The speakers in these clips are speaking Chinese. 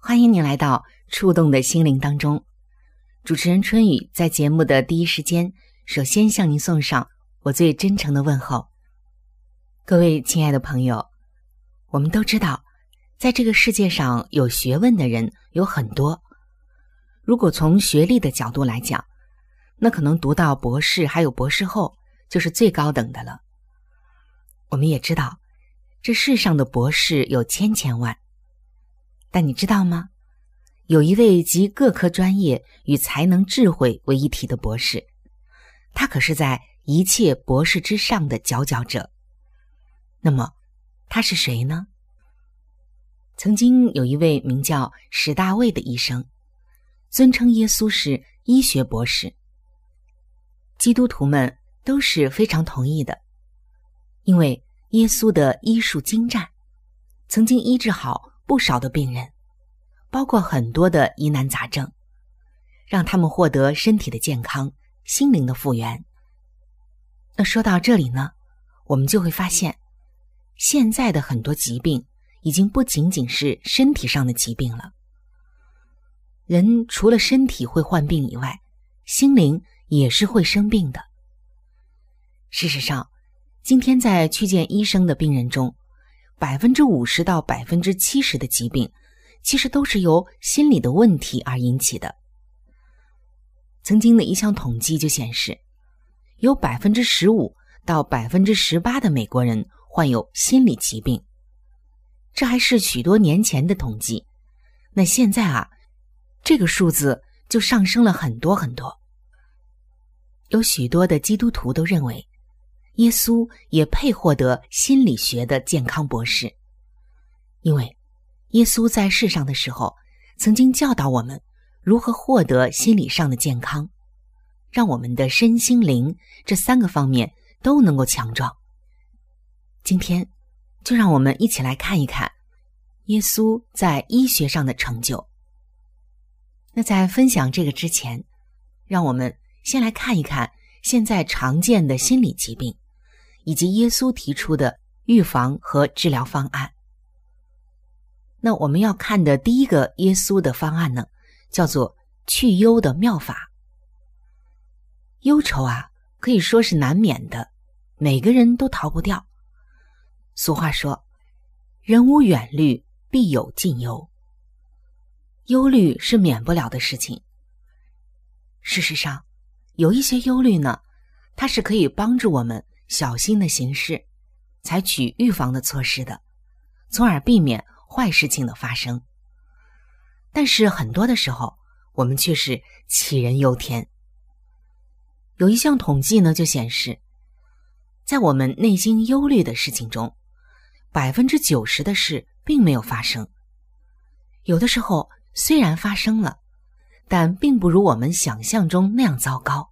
欢迎您来到触动的心灵当中。主持人春雨在节目的第一时间，首先向您送上我最真诚的问候。各位亲爱的朋友，我们都知道，在这个世界上有学问的人有很多。如果从学历的角度来讲，那可能读到博士，还有博士后，就是最高等的了。我们也知道，这世上的博士有千千万，但你知道吗？有一位集各科专业与才能、智慧为一体的博士，他可是在一切博士之上的佼佼者。那么，他是谁呢？曾经有一位名叫史大卫的医生，尊称耶稣是医学博士。基督徒们都是非常同意的，因为耶稣的医术精湛，曾经医治好不少的病人，包括很多的疑难杂症，让他们获得身体的健康、心灵的复原。那说到这里呢，我们就会发现，现在的很多疾病已经不仅仅是身体上的疾病了。人除了身体会患病以外，心灵。也是会生病的。事实上，今天在去见医生的病人中，百分之五十到百分之七十的疾病，其实都是由心理的问题而引起的。曾经的一项统计就显示，有百分之十五到百分之十八的美国人患有心理疾病。这还是许多年前的统计，那现在啊，这个数字就上升了很多很多。有许多的基督徒都认为，耶稣也配获得心理学的健康博士，因为耶稣在世上的时候，曾经教导我们如何获得心理上的健康，让我们的身心灵这三个方面都能够强壮。今天，就让我们一起来看一看耶稣在医学上的成就。那在分享这个之前，让我们。先来看一看现在常见的心理疾病，以及耶稣提出的预防和治疗方案。那我们要看的第一个耶稣的方案呢，叫做去忧的妙法。忧愁啊，可以说是难免的，每个人都逃不掉。俗话说：“人无远虑，必有近忧。”忧虑是免不了的事情。事实上，有一些忧虑呢，它是可以帮助我们小心的行事，采取预防的措施的，从而避免坏事情的发生。但是很多的时候，我们却是杞人忧天。有一项统计呢，就显示，在我们内心忧虑的事情中，百分之九十的事并没有发生。有的时候虽然发生了。但并不如我们想象中那样糟糕。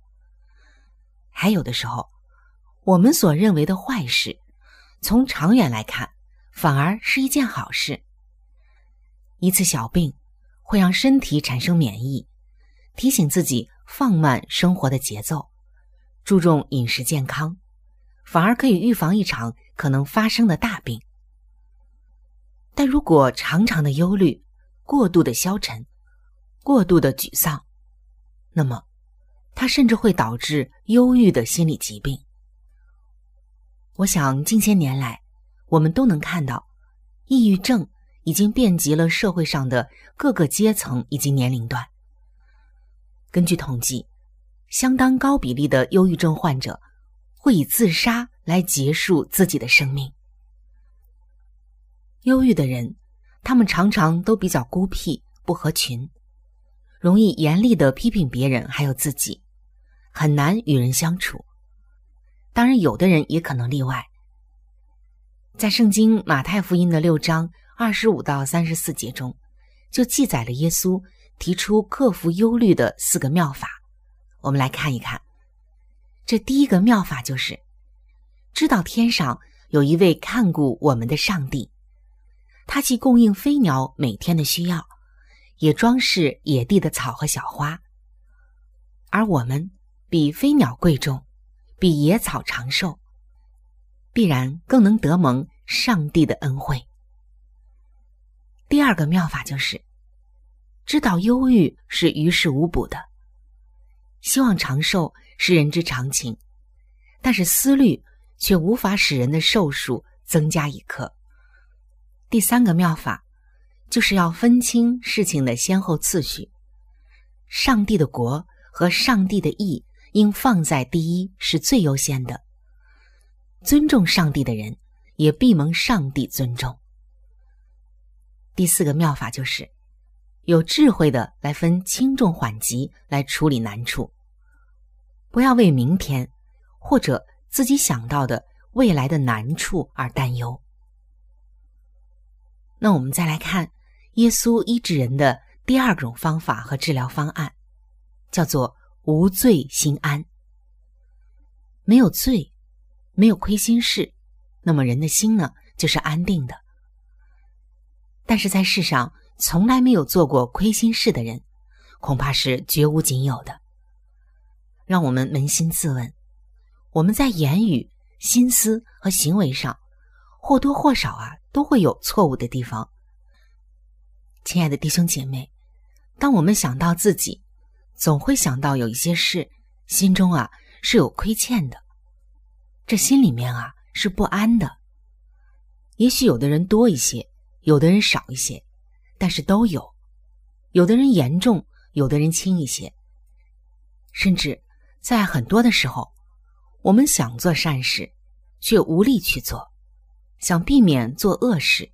还有的时候，我们所认为的坏事，从长远来看，反而是一件好事。一次小病，会让身体产生免疫，提醒自己放慢生活的节奏，注重饮食健康，反而可以预防一场可能发生的大病。但如果常常的忧虑、过度的消沉、过度的沮丧，那么它甚至会导致忧郁的心理疾病。我想近些年来，我们都能看到，抑郁症已经遍及了社会上的各个阶层以及年龄段。根据统计，相当高比例的忧郁症患者会以自杀来结束自己的生命。忧郁的人，他们常常都比较孤僻、不合群，容易严厉的批评别人，还有自己，很难与人相处。当然，有的人也可能例外。在圣经马太福音的六章二十五到三十四节中，就记载了耶稣提出克服忧虑的四个妙法。我们来看一看。这第一个妙法就是，知道天上有一位看顾我们的上帝，他既供应飞鸟每天的需要，也装饰野地的草和小花，而我们比飞鸟贵重。比野草长寿，必然更能得蒙上帝的恩惠。第二个妙法就是，知道忧郁是于事无补的，希望长寿是人之常情，但是思虑却无法使人的寿数增加一刻。第三个妙法，就是要分清事情的先后次序，上帝的国和上帝的义。应放在第一是最优先的。尊重上帝的人，也必蒙上帝尊重。第四个妙法就是，有智慧的来分轻重缓急来处理难处，不要为明天或者自己想到的未来的难处而担忧。那我们再来看耶稣医治人的第二种方法和治疗方案，叫做。无罪心安，没有罪，没有亏心事，那么人的心呢，就是安定的。但是在世上从来没有做过亏心事的人，恐怕是绝无仅有的。让我们扪心自问：我们在言语、心思和行为上，或多或少啊，都会有错误的地方。亲爱的弟兄姐妹，当我们想到自己，总会想到有一些事，心中啊是有亏欠的，这心里面啊是不安的。也许有的人多一些，有的人少一些，但是都有。有的人严重，有的人轻一些。甚至在很多的时候，我们想做善事，却无力去做；想避免做恶事，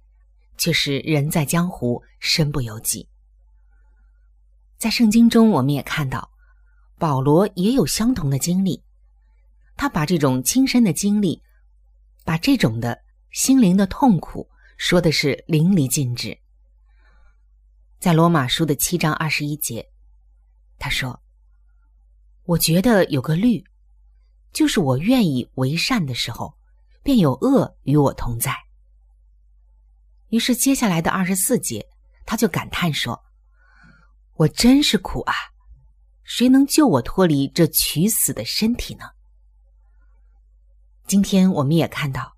却是人在江湖，身不由己。在圣经中，我们也看到保罗也有相同的经历。他把这种亲身的经历，把这种的心灵的痛苦说的是淋漓尽致。在罗马书的七章二十一节，他说：“我觉得有个律，就是我愿意为善的时候，便有恶与我同在。”于是接下来的二十四节，他就感叹说。我真是苦啊！谁能救我脱离这取死的身体呢？今天我们也看到，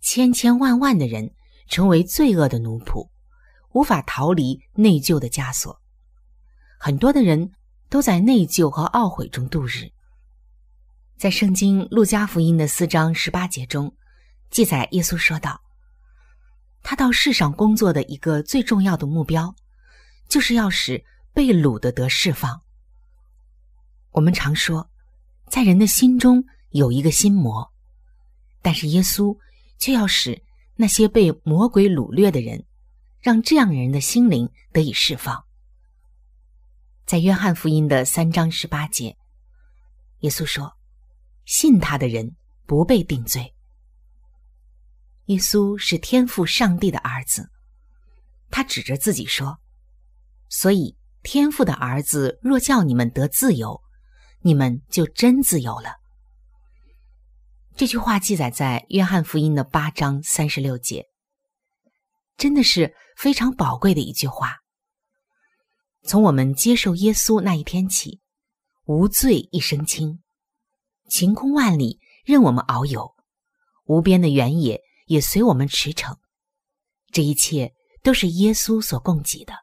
千千万万的人成为罪恶的奴仆，无法逃离内疚的枷锁。很多的人都在内疚和懊悔中度日。在圣经路加福音的四章十八节中，记载耶稣说道：“他到世上工作的一个最重要的目标，就是要使。”被掳的得释放。我们常说，在人的心中有一个心魔，但是耶稣却要使那些被魔鬼掳掠的人，让这样人的心灵得以释放。在约翰福音的三章十八节，耶稣说：“信他的人不被定罪。”耶稣是天父上帝的儿子，他指着自己说：“所以。”天父的儿子若叫你们得自由，你们就真自由了。这句话记载在约翰福音的八章三十六节，真的是非常宝贵的一句话。从我们接受耶稣那一天起，无罪一身轻，晴空万里任我们遨游，无边的原野也随我们驰骋。这一切都是耶稣所供给的。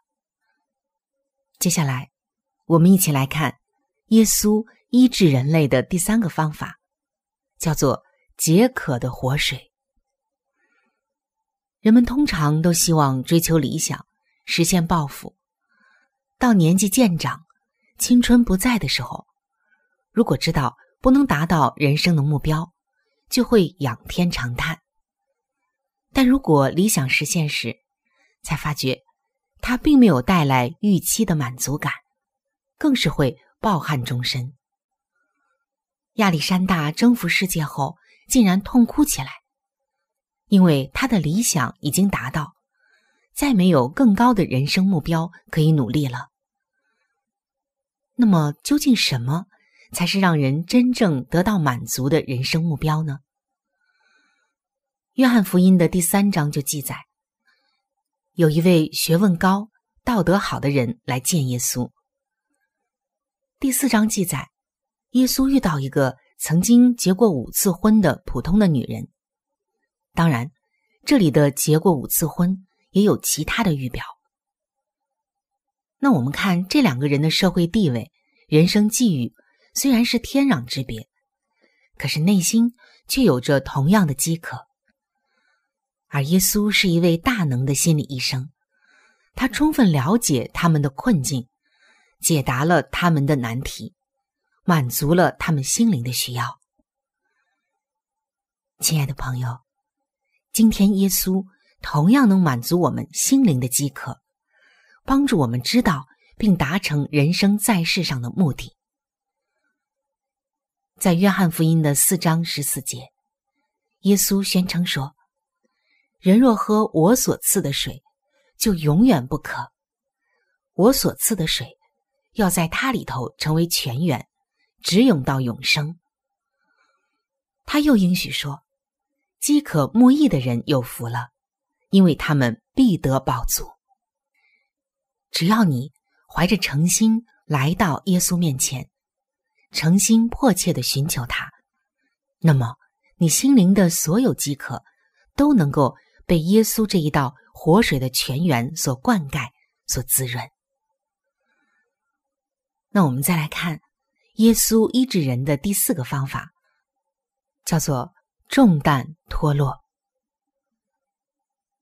接下来，我们一起来看耶稣医治人类的第三个方法，叫做解渴的活水。人们通常都希望追求理想，实现抱负。到年纪渐长、青春不在的时候，如果知道不能达到人生的目标，就会仰天长叹。但如果理想实现时，才发觉它并没有带来预期的满足感，更是会抱憾终身。亚历山大征服世界后，竟然痛哭起来，因为他的理想已经达到。再没有更高的人生目标可以努力了。那么，究竟什么才是让人真正得到满足的人生目标呢？约翰福音的第三章就记载，有一位学问高、道德好的人来见耶稣。第四章记载，耶稣遇到一个曾经结过五次婚的普通的女人。当然，这里的结过五次婚。也有其他的预表。那我们看这两个人的社会地位、人生际遇，虽然是天壤之别，可是内心却有着同样的饥渴。而耶稣是一位大能的心理医生，他充分了解他们的困境，解答了他们的难题，满足了他们心灵的需要。亲爱的朋友，今天耶稣。同样能满足我们心灵的饥渴，帮助我们知道并达成人生在世上的目的。在约翰福音的四章十四节，耶稣宣称说：“人若喝我所赐的水，就永远不渴。我所赐的水，要在它里头成为泉源，直涌到永生。”他又应许说：“饥渴慕义的人有福了。”因为他们必得饱足。只要你怀着诚心来到耶稣面前，诚心迫切的寻求他，那么你心灵的所有饥渴都能够被耶稣这一道活水的泉源所灌溉、所滋润。那我们再来看耶稣医治人的第四个方法，叫做重担脱落。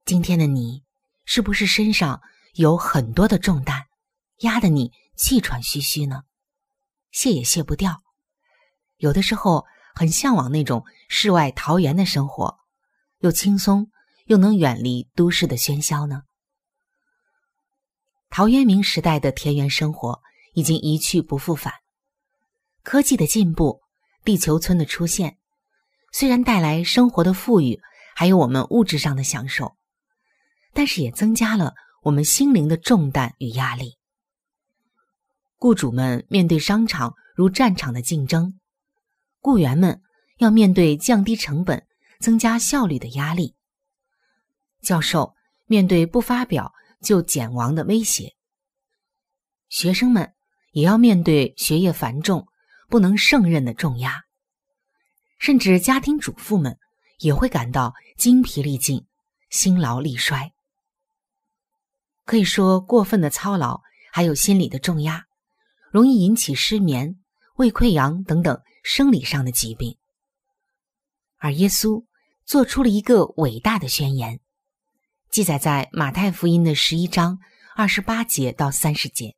今天的你，是不是身上有很多的重担，压得你气喘吁吁呢？卸也卸不掉。有的时候很向往那种世外桃源的生活，又轻松又能远离都市的喧嚣呢？陶渊明时代的田园生活已经一去不复返。科技的进步，地球村的出现，虽然带来生活的富裕，还有我们物质上的享受。但是也增加了我们心灵的重担与压力。雇主们面对商场如战场的竞争，雇员们要面对降低成本、增加效率的压力。教授面对不发表就减亡的威胁，学生们也要面对学业繁重、不能胜任的重压，甚至家庭主妇们也会感到精疲力尽、心劳力衰。可以说，过分的操劳还有心理的重压，容易引起失眠、胃溃疡等等生理上的疾病。而耶稣做出了一个伟大的宣言，记载在马太福音的十一章二十八节到三十节。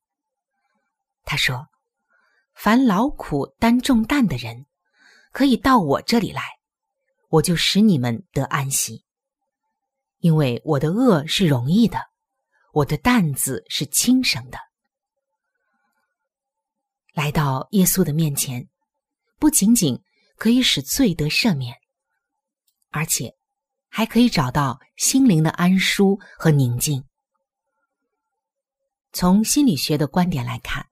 他说：“凡劳苦担重担的人，可以到我这里来，我就使你们得安息，因为我的恶是容易的。”我的担子是轻省的。来到耶稣的面前，不仅仅可以使罪得赦免，而且还可以找到心灵的安舒和宁静。从心理学的观点来看，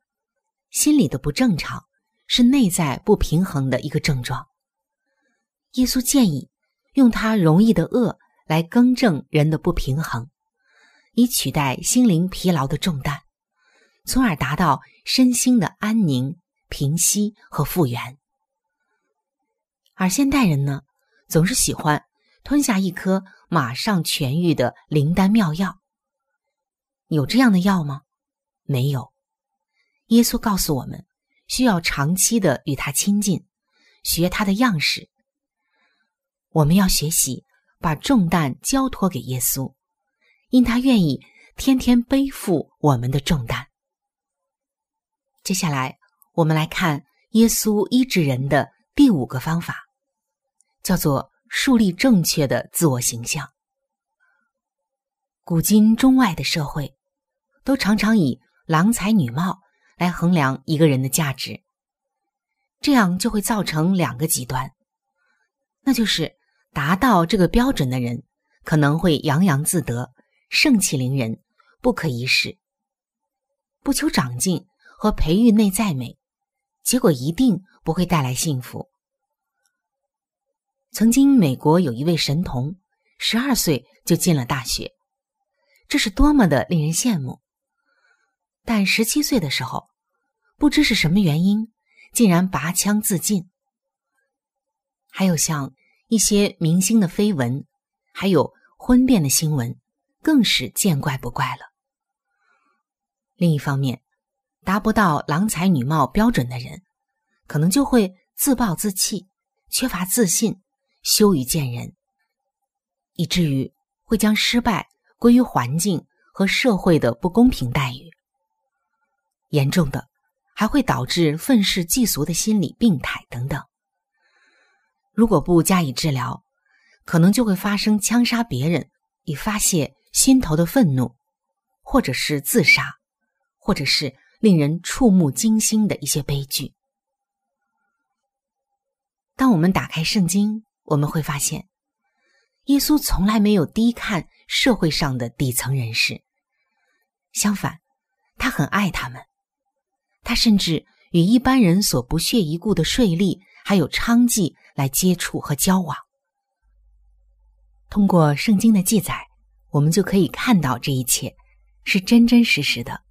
心理的不正常是内在不平衡的一个症状。耶稣建议用他容易的恶来更正人的不平衡。以取代心灵疲劳的重担，从而达到身心的安宁、平息和复原。而现代人呢，总是喜欢吞下一颗马上痊愈的灵丹妙药。有这样的药吗？没有。耶稣告诉我们，需要长期的与他亲近，学他的样式。我们要学习把重担交托给耶稣，因他愿意天天背负我们的重担。接下来，我们来看耶稣医治人的第五个方法，叫做树立正确的自我形象。古今中外的社会，都常常以郎才女貌。来衡量一个人的价值，这样就会造成两个极端，那就是达到这个标准的人可能会洋洋自得、盛气凌人、不可一世；不求长进和培育内在美，结果一定不会带来幸福。曾经，美国有一位神童，十二岁就进了大学，这是多么的令人羡慕。但十七岁的时候，不知是什么原因，竟然拔枪自尽。还有像一些明星的绯闻，还有婚变的新闻，更是见怪不怪了。另一方面，达不到郎才女貌标准的人，可能就会自暴自弃，缺乏自信，羞于见人，以至于会将失败归于环境和社会的不公平待遇。严重的还会导致愤世嫉俗的心理病态等等。如果不加以治疗，可能就会发生枪杀别人以发泄心头的愤怒，或者是自杀，或者是令人触目惊心的一些悲剧。当我们打开圣经，我们会发现，耶稣从来没有低看社会上的底层人士，相反，他很爱他们。他甚至与一般人所不屑一顾的税吏还有娼妓来接触和交往。通过圣经的记载，我们就可以看到这一切是真真实实的。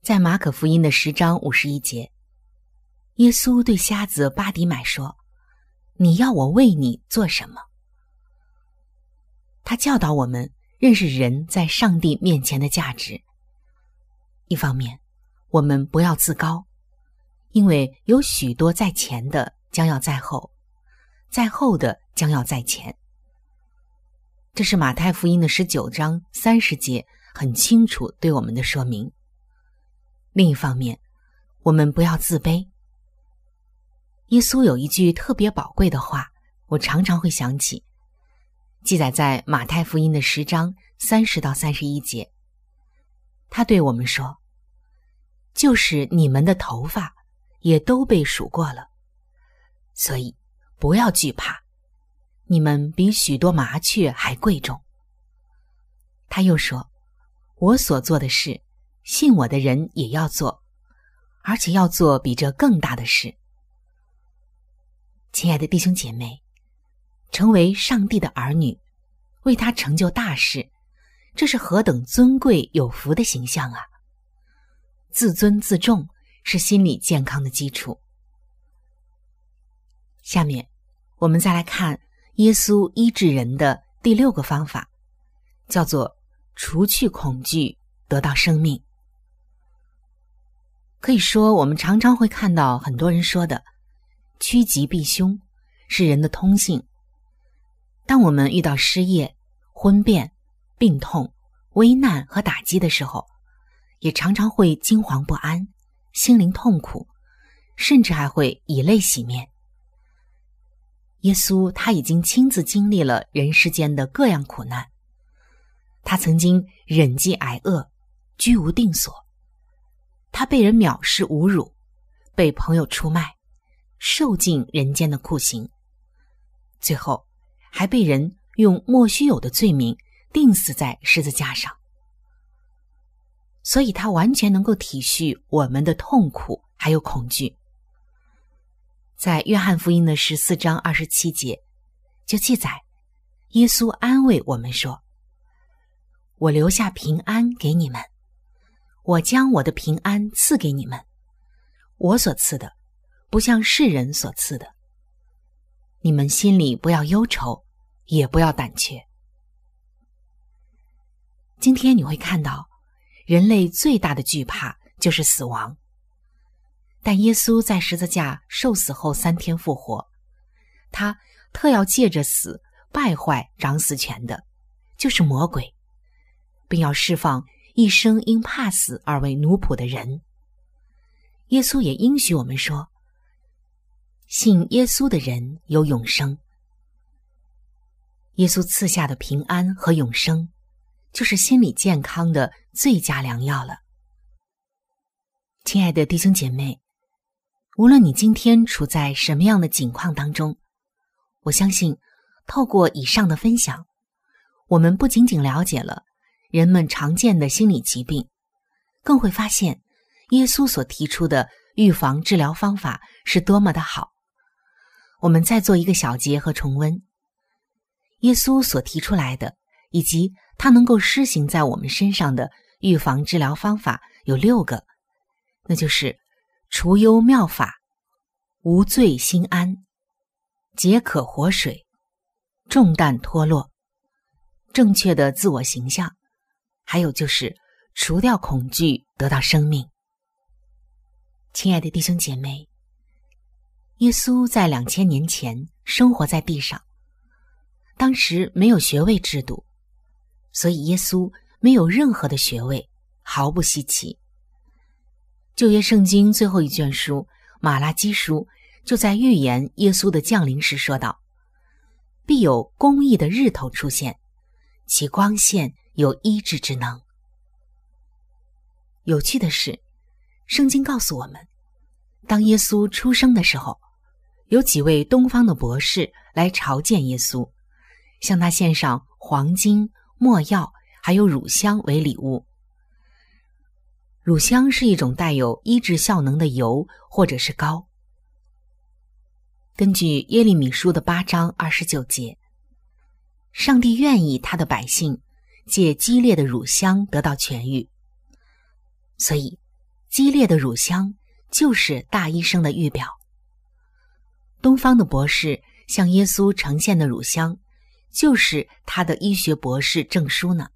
在马可福音的十章五十一节，耶稣对瞎子巴迪买说：“你要我为你做什么？”他教导我们认识人在上帝面前的价值。一方面。我们不要自高，因为有许多在前的将要在后，在后的将要在前。这是马太福音的十九章三十节很清楚对我们的说明。另一方面，我们不要自卑。耶稣有一句特别宝贵的话，我常常会想起，记载在马太福音的十章三十到三十一节。他对我们说。就是你们的头发也都被数过了，所以不要惧怕，你们比许多麻雀还贵重。他又说：“我所做的事，信我的人也要做，而且要做比这更大的事。”亲爱的弟兄姐妹，成为上帝的儿女，为他成就大事，这是何等尊贵有福的形象啊！自尊自重是心理健康的基础。下面，我们再来看耶稣医治人的第六个方法，叫做除去恐惧，得到生命。可以说，我们常常会看到很多人说的“趋吉避凶”是人的通性。当我们遇到失业、婚变、病痛、危难和打击的时候，也常常会惊惶不安，心灵痛苦，甚至还会以泪洗面。耶稣他已经亲自经历了人世间的各样苦难，他曾经忍饥挨饿，居无定所，他被人藐视侮辱，被朋友出卖，受尽人间的酷刑，最后还被人用莫须有的罪名钉死在十字架上。所以，他完全能够体恤我们的痛苦还有恐惧。在约翰福音的十四章二十七节，就记载，耶稣安慰我们说：“我留下平安给你们，我将我的平安赐给你们，我所赐的，不像世人所赐的。你们心里不要忧愁，也不要胆怯。今天你会看到，人类最大的惧怕就是死亡。但耶稣在十字架受死后三天复活，他特要借着死败坏掌死权的，就是魔鬼，并要释放一生因怕死而为奴仆的人。耶稣也应许我们说：“信耶稣的人有永生。”耶稣赐下的平安和永生，就是心理健康的最佳良药了。亲爱的弟兄姐妹。无论你今天处在什么样的境况当中，我相信，透过以上的分享，我们不仅仅了解了人们常见的心理疾病，更会发现耶稣所提出的预防治疗方法是多么的好。我们再做一个小结和重温，耶稣所提出来的，以及他能够施行在我们身上的预防治疗方法有六个，那就是。除忧妙法，无罪心安，解渴活水，重担脱落，正确的自我形象，还有就是除掉恐惧，得到生命。亲爱的弟兄姐妹，耶稣在两千年前生活在地上，当时没有学位制度，所以耶稣没有任何的学位，毫不稀奇。旧约圣经最后一卷书《马拉基书》就在预言耶稣的降临时说道：“必有公义的日头出现，其光线有医治之能。”有趣的是，圣经告诉我们，当耶稣出生的时候，有几位东方的博士来朝见耶稣，向他献上黄金、没药还有乳香为礼物。乳香是一种带有医治效能的油或者是膏。根据耶利米书的八章二十九节，上帝愿意他的百姓借激烈的乳香得到痊愈，所以激烈的乳香就是大医生的预表。东方的博士向耶稣呈现的乳香，就是他的医学博士证书呢。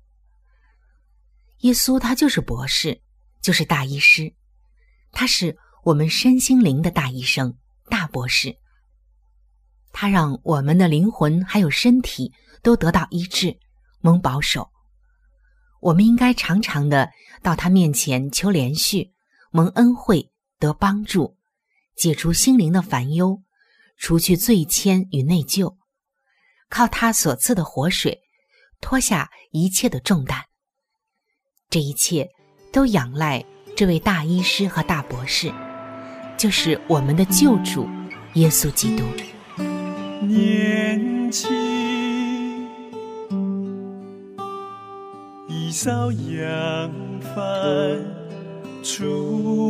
耶稣他就是博士。就是大医师，他是我们身心灵的大医生、大博士。他让我们的灵魂还有身体都得到医治，蒙保守。我们应该常常的到他面前求连续，蒙恩惠，得帮助，解除心灵的烦忧，除去罪愆与内疚，靠他所赐的活水，脱下一切的重担。这一切。都仰赖这位大医师和大博士，就是我们的救主耶稣基督。年轻，一扫扬帆出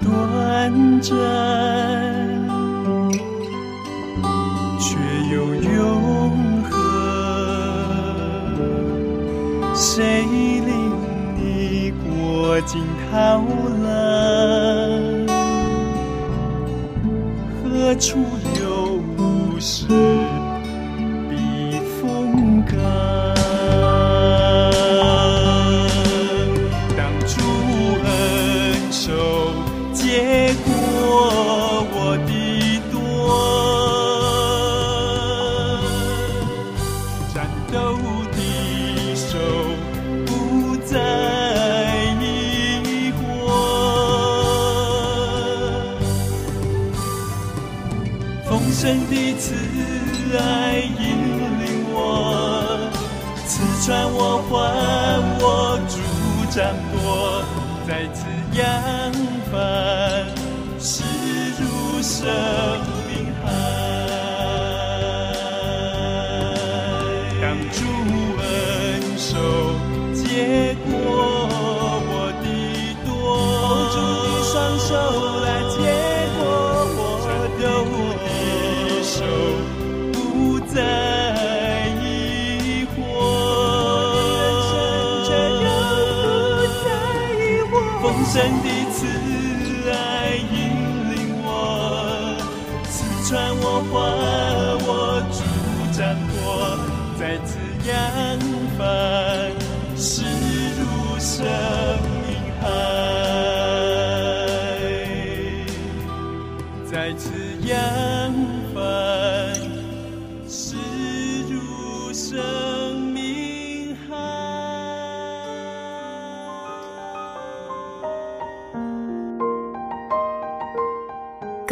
短暂。惊涛浪，何处有无声慈爱引领我，刺穿我，还我主掌舵，再次扬帆，驶入生。丰盛的慈爱引领我，刺穿我，划我主掌舵，再次扬帆，势如生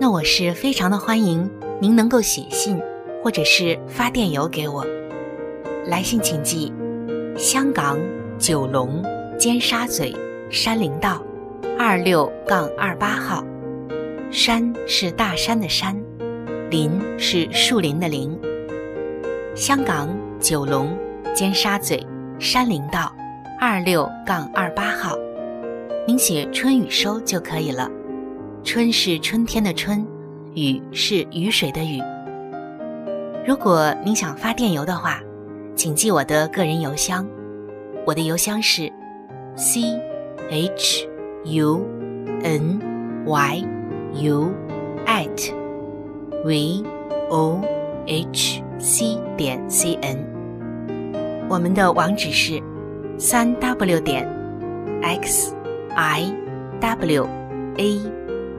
那我是非常的欢迎您能够写信或者是发电邮给我。来信请寄香港九龙尖沙咀山林道二六杠二八号。山是大山的山，林是树林的林。香港九龙尖沙咀山林道二六杠二八号，您写春雨收就可以了。春是春天的春，雨是雨水的雨。如果您想发电邮的话，请记我的个人邮箱，我的邮箱是 c h u n y u at v o h c 点 c n。我们的网址是三 w 点 x i w a